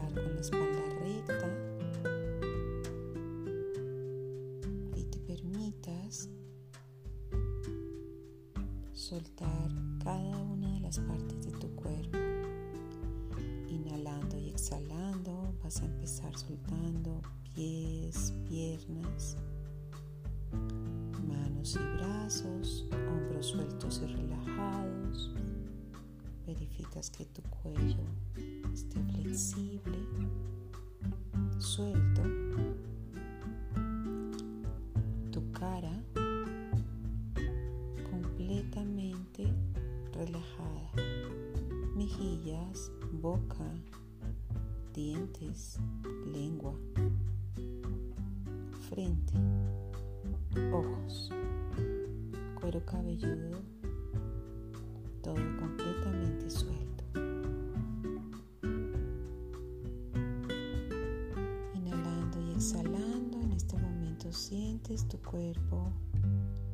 con la espalda recta y te permitas soltar cada una de las partes de tu cuerpo. Inhalando y exhalando vas a empezar soltando pies, piernas, manos y brazos, hombros sueltos y relajados. Verificas que tu cuello esté flexible, suelto, tu cara completamente relajada, mejillas, boca, dientes, lengua, frente, ojos, cuero cabelludo, todo completamente suelto. Sientes tu cuerpo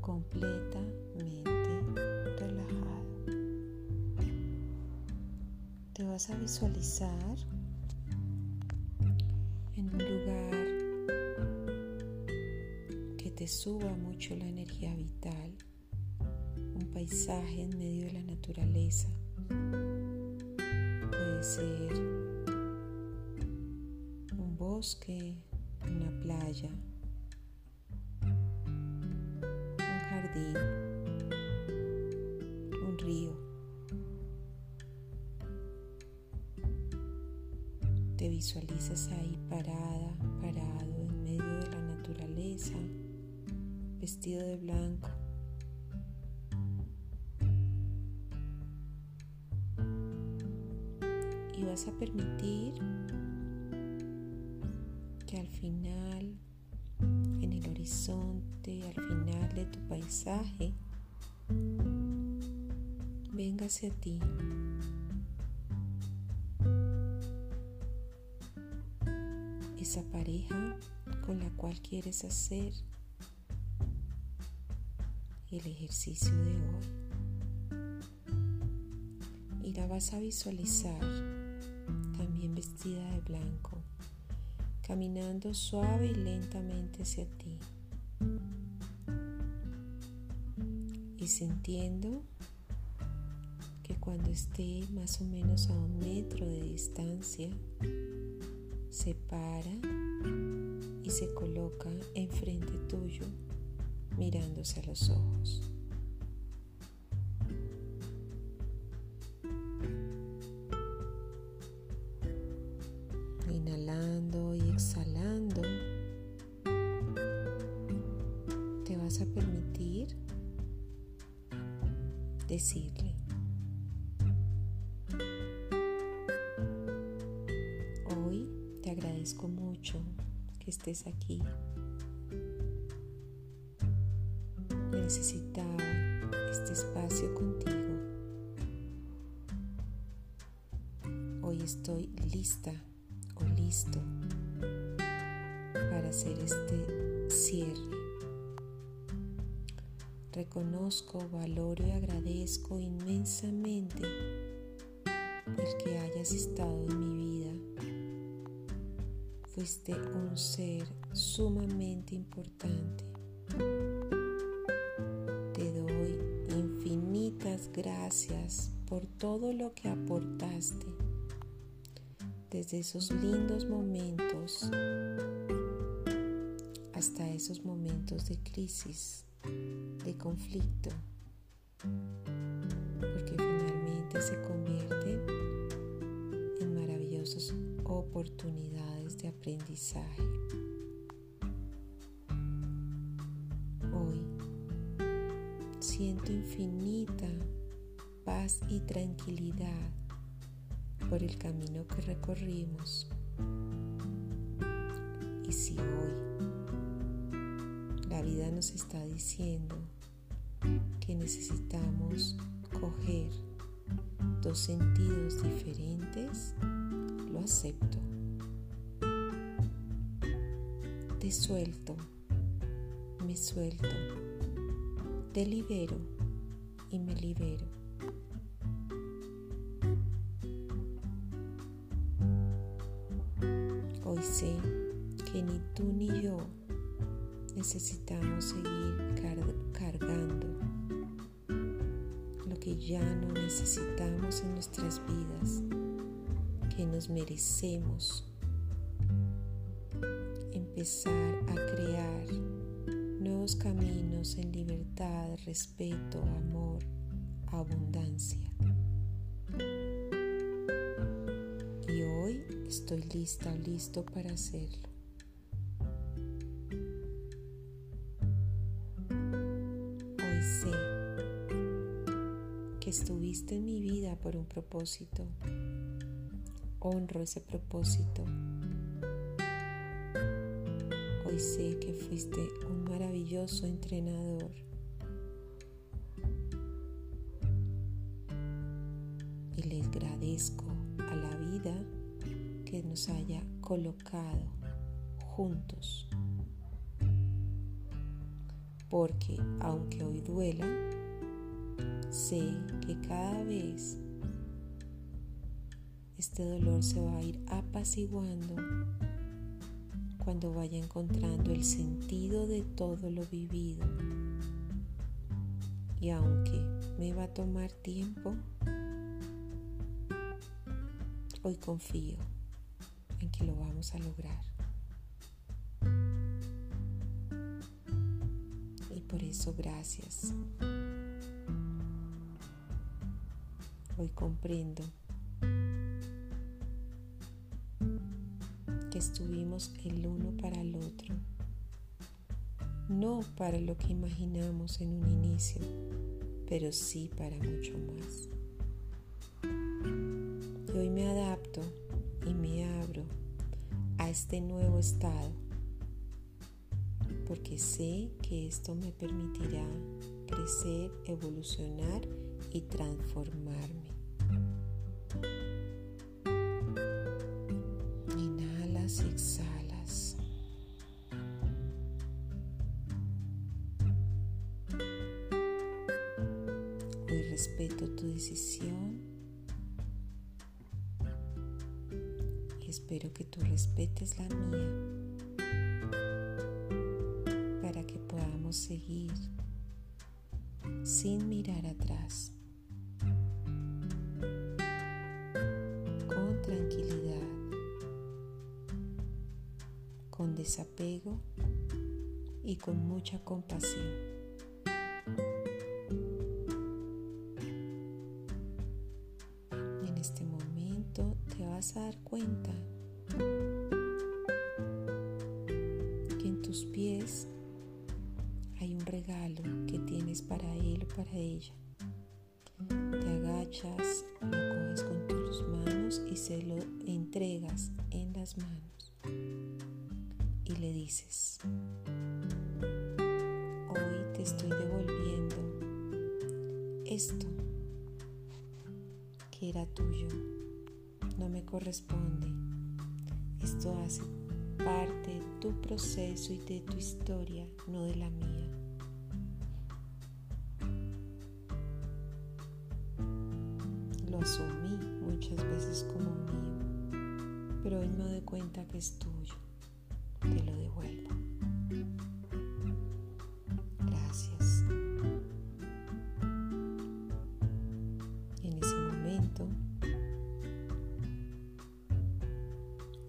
completamente relajado. Te vas a visualizar en un lugar que te suba mucho la energía vital, un paisaje en medio de la naturaleza. Puede ser un bosque, una playa, jardín, un río. Te visualizas ahí parada, parado en medio de la naturaleza, vestido de blanco. Y vas a permitir que al final, horizonte, al final de tu paisaje, venga hacia ti. Esa pareja con la cual quieres hacer el ejercicio de hoy. Y la vas a visualizar también vestida de blanco, caminando suave y lentamente hacia ti. Y sintiendo que cuando esté más o menos a un metro de distancia, se para y se coloca enfrente tuyo mirándose a los ojos. Agradezco mucho que estés aquí. Necesitaba este espacio contigo. Hoy estoy lista o listo para hacer este cierre. Reconozco, valoro y agradezco inmensamente el que hayas estado en mi vida. Fuiste un ser sumamente importante. Te doy infinitas gracias por todo lo que aportaste desde esos lindos momentos hasta esos momentos de crisis, de conflicto, porque finalmente se convierten en maravillosas oportunidades de aprendizaje. Hoy siento infinita paz y tranquilidad por el camino que recorrimos. Y si hoy la vida nos está diciendo que necesitamos coger dos sentidos diferentes, acepto. Te suelto, me suelto, te libero y me libero. Hoy sé que ni tú ni yo necesitamos seguir cargando lo que ya no necesitamos en nuestras vidas, que nos merecemos empezar a crear nuevos caminos en libertad, respeto, amor, abundancia. Y hoy estoy lista, listo para hacerlo. Hoy sé que estuviste en mi vida por un propósito. Honro ese propósito Hoy sé que fuiste un maravilloso entrenador. Y le agradezco a la vida que nos haya colocado juntos. Porque aunque hoy duela, sé que cada vez este dolor se va a ir apaciguando cuando vaya encontrando el sentido de todo lo vivido. Y aunque me va a tomar tiempo, hoy confío en que lo vamos a lograr. Y por eso gracias. Hoy comprendo estuvimos el uno para el otro, no para lo que imaginamos en un inicio, pero sí para mucho más. Y hoy me adapto y me abro a este nuevo estado, porque sé que esto me permitirá crecer, evolucionar y transformarme. Respeto tu decisión y espero que tú respetes la mía para que podamos seguir sin mirar atrás. Con tranquilidad con desapego y con mucha compasión. Dar cuenta que en tus pies hay un regalo que tienes para él o para ella. Te agachas, lo coges con tus manos y se lo entregas en las manos y le dices, hoy te estoy devolviendo esto que era tuyo, no me corresponde. Esto hace parte de tu proceso y de tu historia, no de la mía. Lo asumí muchas veces como mío, pero hoy me doy cuenta que es tuyo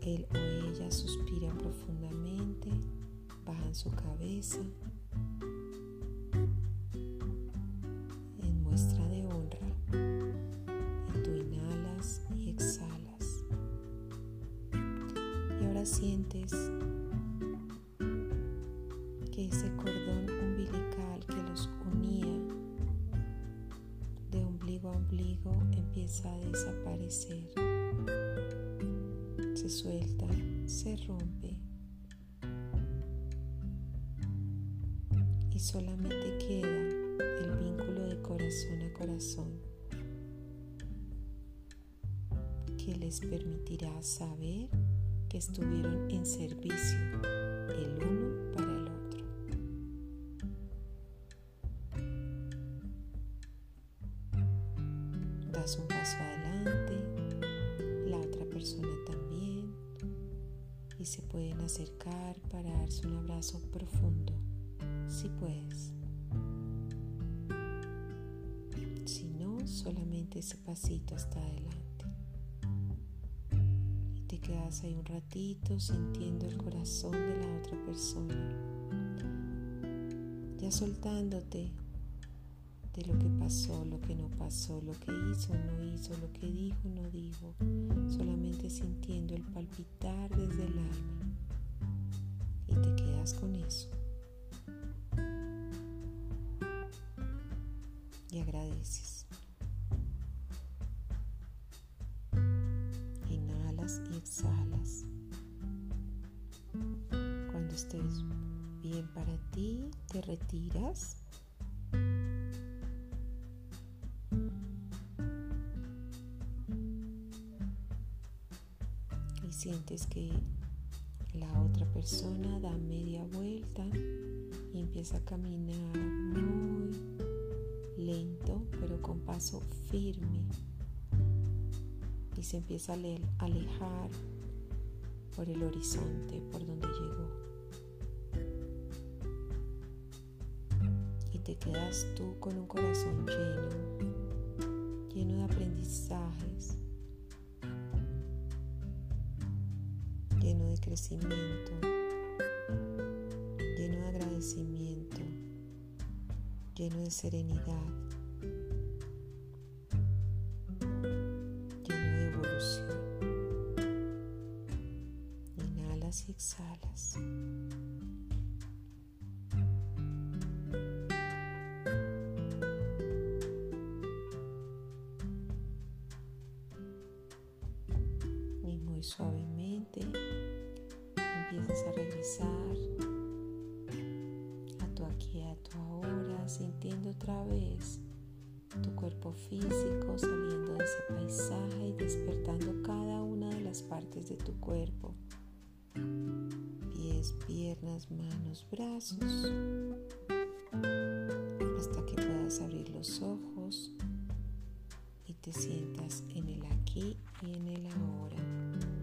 él o ella suspira profundamente, bajan su cabeza en muestra de honra y tú inhalas y exhalas. Y ahora sientes ese cordón umbilical que los unía de ombligo a ombligo empieza a desaparecer. Se suelta, se rompe y solamente queda el vínculo de corazón a corazón que les permitirá saber que estuvieron en servicio el uno para el otro. Das un paso adelante, se pueden acercar para darse un abrazo profundo, si puedes. Si no, solamente ese pasito hasta adelante quedas ahí un ratito sintiendo el corazón de la otra persona, ya soltándote de lo que pasó, lo que no pasó, lo que hizo, no hizo, lo que dijo, no dijo, solamente sintiendo el palpitar desde el alma y te quedas con eso. Y agradeces. y exhalas. Cuando estés bien para ti, te retiras. Sientes que la otra persona da media vuelta y empieza a caminar muy lento, pero con paso firme y se empieza a alejar por el horizonte, por donde llegó. Y te quedas tú con un corazón lleno, lleno de aprendizajes, lleno de crecimiento, lleno de agradecimiento, lleno de serenidad. y exhalas. Y muy suavemente empiezas a regresar a tu aquí, a tu ahora, sintiendo otra vez tu cuerpo físico saliendo de ese paisaje y despertando cada una de las partes de tu cuerpo pies, piernas, manos, brazos, hasta que puedas abrir los ojos y te sientas en el aquí y en el ahora.